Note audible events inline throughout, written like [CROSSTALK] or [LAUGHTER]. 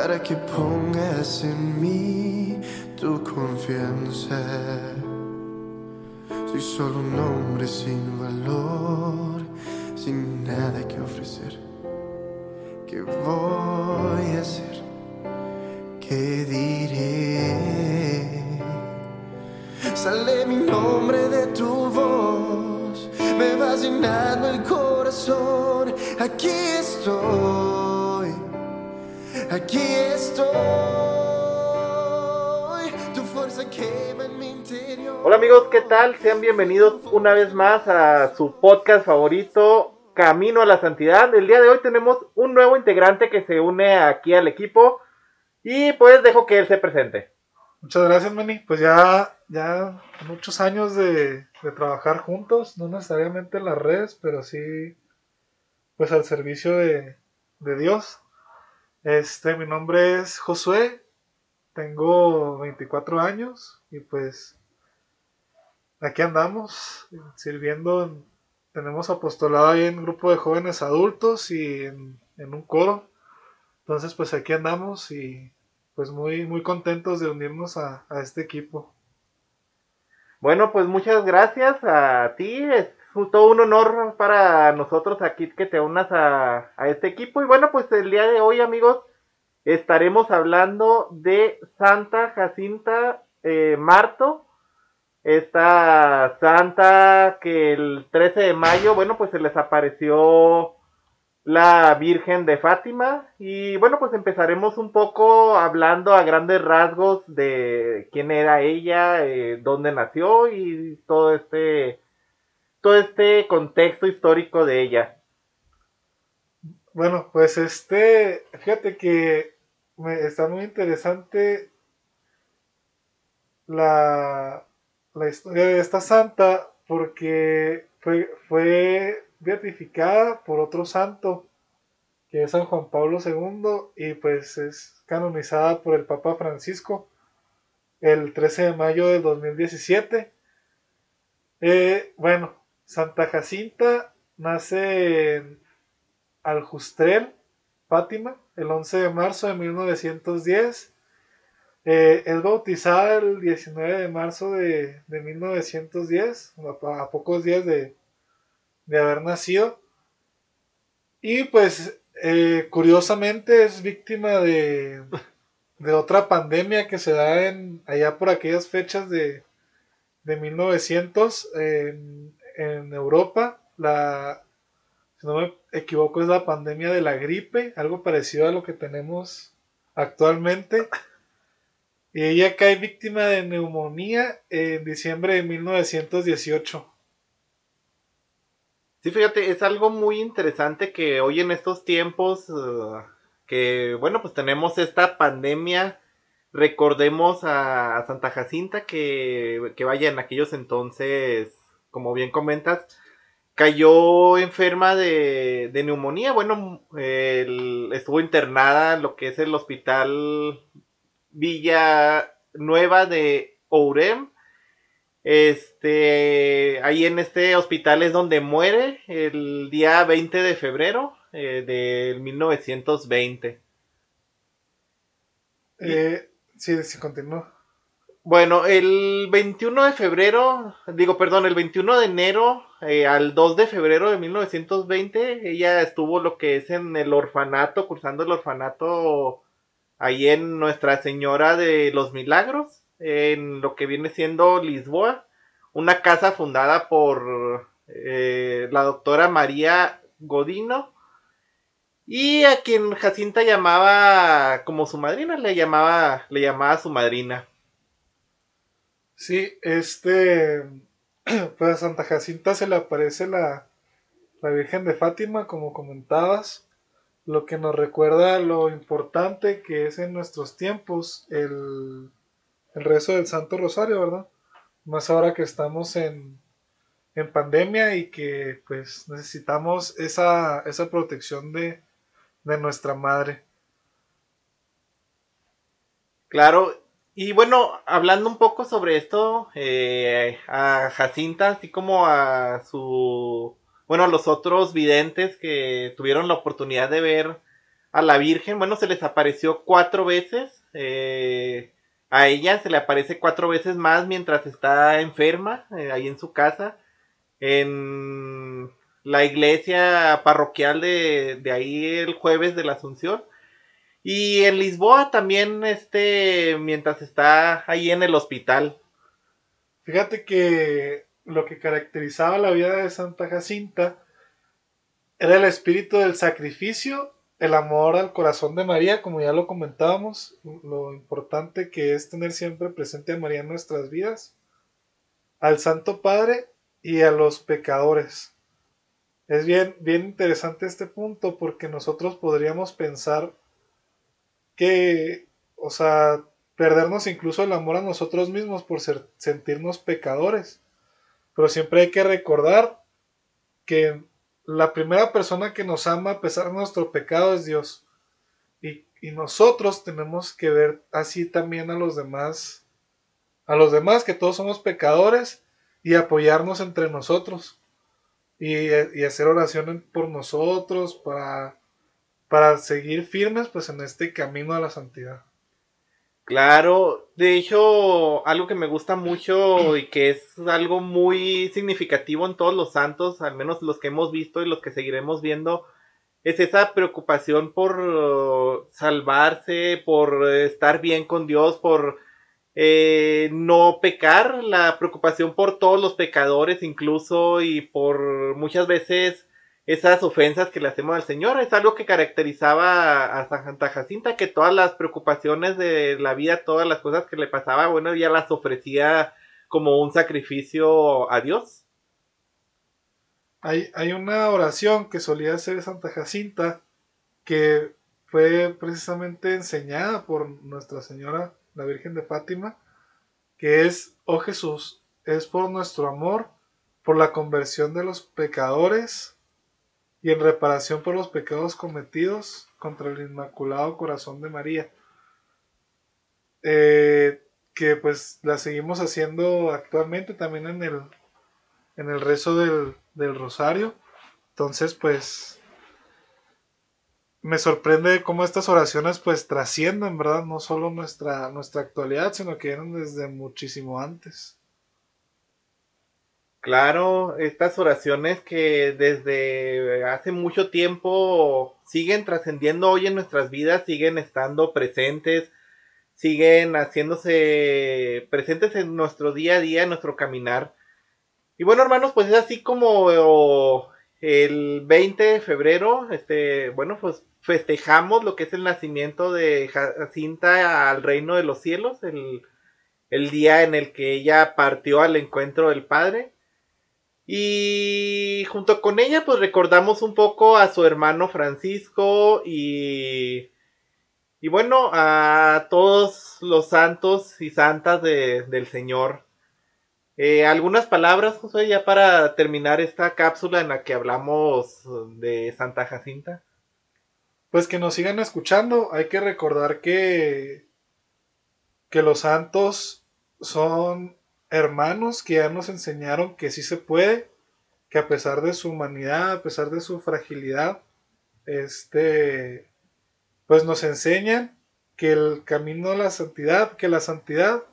para que pongas en mí tu confianza. Soy solo un hombre sin valor, sin nada que ofrecer. ¿Qué voy a hacer? ¿Qué diré? Sale mi nombre de tu voz, me vas llenando el corazón. Aquí estoy, aquí estoy. Tu fuerza quema en mi interior. Hola amigos, ¿qué tal? Sean bienvenidos una vez más a su podcast favorito, Camino a la Santidad. El día de hoy tenemos un nuevo integrante que se une aquí al equipo y pues dejo que él se presente. Muchas gracias, Manny. Pues ya, ya muchos años de, de trabajar juntos, no necesariamente en las redes, pero sí, pues al servicio de, de Dios. Este, mi nombre es Josué, tengo 24 años y pues aquí andamos sirviendo. en- tenemos apostolado ahí en un grupo de jóvenes adultos y en, en un coro. Entonces, pues aquí andamos y pues muy, muy contentos de unirnos a, a este equipo. Bueno, pues muchas gracias a ti. Todo un honor para nosotros aquí que te unas a, a este equipo. Y bueno, pues el día de hoy, amigos, estaremos hablando de Santa Jacinta eh, Marto. Esta santa que el 13 de mayo, bueno, pues se les apareció la Virgen de Fátima. Y bueno, pues empezaremos un poco hablando a grandes rasgos de quién era ella, eh, dónde nació y todo este, todo este contexto histórico de ella. Bueno, pues este, fíjate que está muy interesante la, la historia de esta santa porque fue, fue beatificada por otro santo que es San Juan Pablo II y pues es canonizada por el Papa Francisco el 13 de mayo de 2017. Eh, bueno, Santa Jacinta nace en Aljustrel, Fátima, el 11 de marzo de 1910. Eh, es bautizada el 19 de marzo de, de 1910, a, pocos días de, de haber nacido. Y pues, eh, curiosamente, es víctima de, de otra pandemia que se da en, allá por aquellas fechas de, de 1900 en, en Europa. La, si no me equivoco, es la pandemia de la gripe, algo parecido a lo que tenemos actualmente. Y ella cae víctima de neumonía en diciembre de 1918. Sí, fíjate, es algo muy interesante que hoy en estos tiempos, eh, que bueno, pues tenemos esta pandemia, recordemos a, a Santa Jacinta que, que vaya en aquellos entonces, como bien comentas, cayó enferma de, neumonía, bueno, estuvo internada en lo que es el hospital Villa Nueva de Ourem. Este, ahí en este hospital es donde muere el día 20 de febrero eh, del 1920. Eh, sí, sí, continúa. Bueno, el 21 de febrero, digo, perdón, el 21 de enero eh, al 2 de febrero de 1920, ella estuvo lo que es en el orfanato, cursando el orfanato ahí en Nuestra Señora de los Milagros, en lo que viene siendo Lisboa, una casa fundada por eh, la doctora María Godino. Y a quien Jacinta llamaba como su madrina, le llamaba, le llamaba su madrina. Sí, este, [CLEARS THROAT] pues a Santa Jacinta se le aparece la, la Virgen de Fátima, como comentabas, lo que nos recuerda lo importante que es en nuestros tiempos el, el rezo del Santo Rosario, ¿verdad? Más ahora que estamos en, en pandemia y que pues necesitamos esa, esa protección de, de nuestra madre. Claro, y bueno, hablando un poco sobre esto, eh, a Jacinta, así como a su, bueno, a los otros videntes que tuvieron la oportunidad de ver a la Virgen, bueno, se les apareció cuatro veces, eh, a ella se le aparece cuatro veces más mientras está enferma, eh, ahí en su casa, en la iglesia parroquial de, de ahí el jueves de la Asunción. Y en Lisboa también, este, mientras está ahí en el hospital. Fíjate que lo que caracterizaba la vida de Santa Jacinta era el espíritu del sacrificio, el amor al corazón de María, como ya lo comentábamos, lo importante que es tener siempre presente a María en nuestras vidas, al Santo Padre y a los pecadores. Es bien, bien interesante este punto porque nosotros podríamos pensar que, o sea, perdernos incluso el amor a nosotros mismos por sentirnos pecadores. Pero siempre hay que recordar que la primera persona que nos ama a pesar de nuestro pecado es Dios. Y, y, nosotros tenemos que ver así también a los demás, a los demás que todos somos pecadores y apoyarnos entre nosotros. Y, y hacer oración por nosotros para para seguir firmes pues en este camino a la santidad. Claro, de hecho, algo que me gusta mucho y que es algo muy significativo en todos los santos, al menos los que hemos visto y los que seguiremos viendo, es esa preocupación por salvarse, por estar bien con Dios, por eh, no pecar, la preocupación por todos los pecadores incluso y por muchas veces esas ofensas que le hacemos al Señor. Es algo que caracterizaba a, Santa Jacinta, que todas las preocupaciones de la vida, todas las cosas que le pasaba, bueno, ella las ofrecía como un sacrificio a Dios. Hay, hay una oración que solía hacer Santa Jacinta que fue precisamente enseñada por Nuestra Señora, la Virgen de Fátima, que es, oh Jesús, es por nuestro amor, por la conversión de los pecadores, y en reparación por los pecados cometidos contra el Inmaculado Corazón de María. Eh, que pues la seguimos haciendo actualmente también en el, en el rezo del, del rosario. Entonces pues me sorprende cómo estas oraciones pues trascienden, ¿verdad? No solo nuestra, nuestra actualidad, sino que vienen desde muchísimo antes. Claro, estas oraciones que desde hace mucho tiempo siguen trascendiendo hoy en nuestras vidas, siguen estando presentes, siguen haciéndose presentes en nuestro día a día, en nuestro caminar. Y bueno, hermanos, pues es así como el 20 de febrero, este, bueno, pues festejamos lo que es el nacimiento de Jacinta al reino de los cielos, el, el día en el que ella partió al encuentro del Padre. Y junto con ella, pues recordamos un poco a su hermano Francisco y. Y bueno, a todos los santos y santas del Señor. Eh, algunas palabras, José, ya para terminar esta cápsula en la que hablamos de Santa Jacinta. Pues que nos sigan escuchando. Hay que recordar que, que los santos son hermanos que ya nos enseñaron que sí se puede, que a pesar de su humanidad, a pesar de su fragilidad, este, pues nos enseñan que el camino a la santidad, que la santidad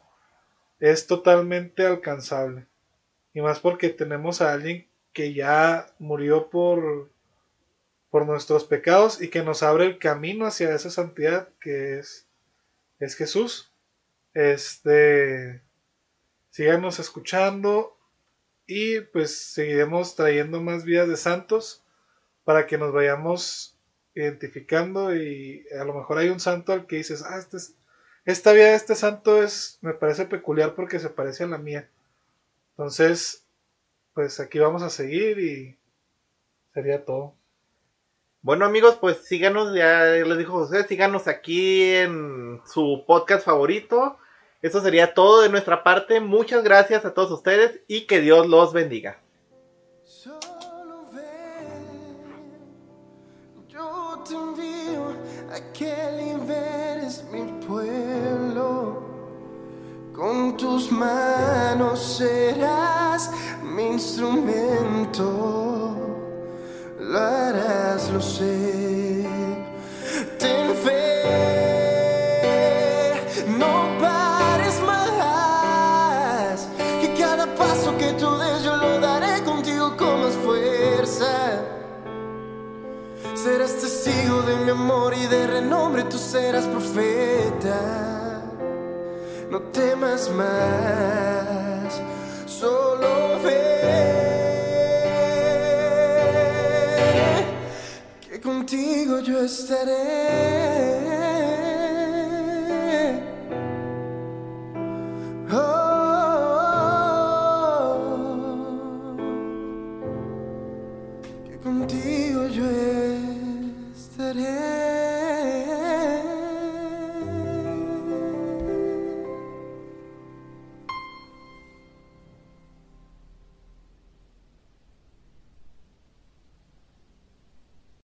es totalmente alcanzable. Y más porque tenemos a alguien que ya murió por, por nuestros pecados y que nos abre el camino hacia esa santidad que es, es Jesús. Este, síganos escuchando y pues seguiremos trayendo más vidas de santos para que nos vayamos identificando y a lo mejor hay un santo al que dices, ah, este esta vida de este santo es, me parece peculiar porque se parece a la mía. Entonces, pues aquí vamos a seguir y sería todo. Bueno amigos, pues síganos, ya les dijo José, síganos aquí en su podcast favorito. Eso sería todo de nuestra parte. Muchas gracias a todos ustedes y que Dios los bendiga. Solo ven, yo te envío a que liberes mi pueblo. Con tus manos serás mi instrumento. Lo harás, lo sé. De mi amor y de renombre, tú serás profeta. No temas más, solo ve que contigo yo estaré.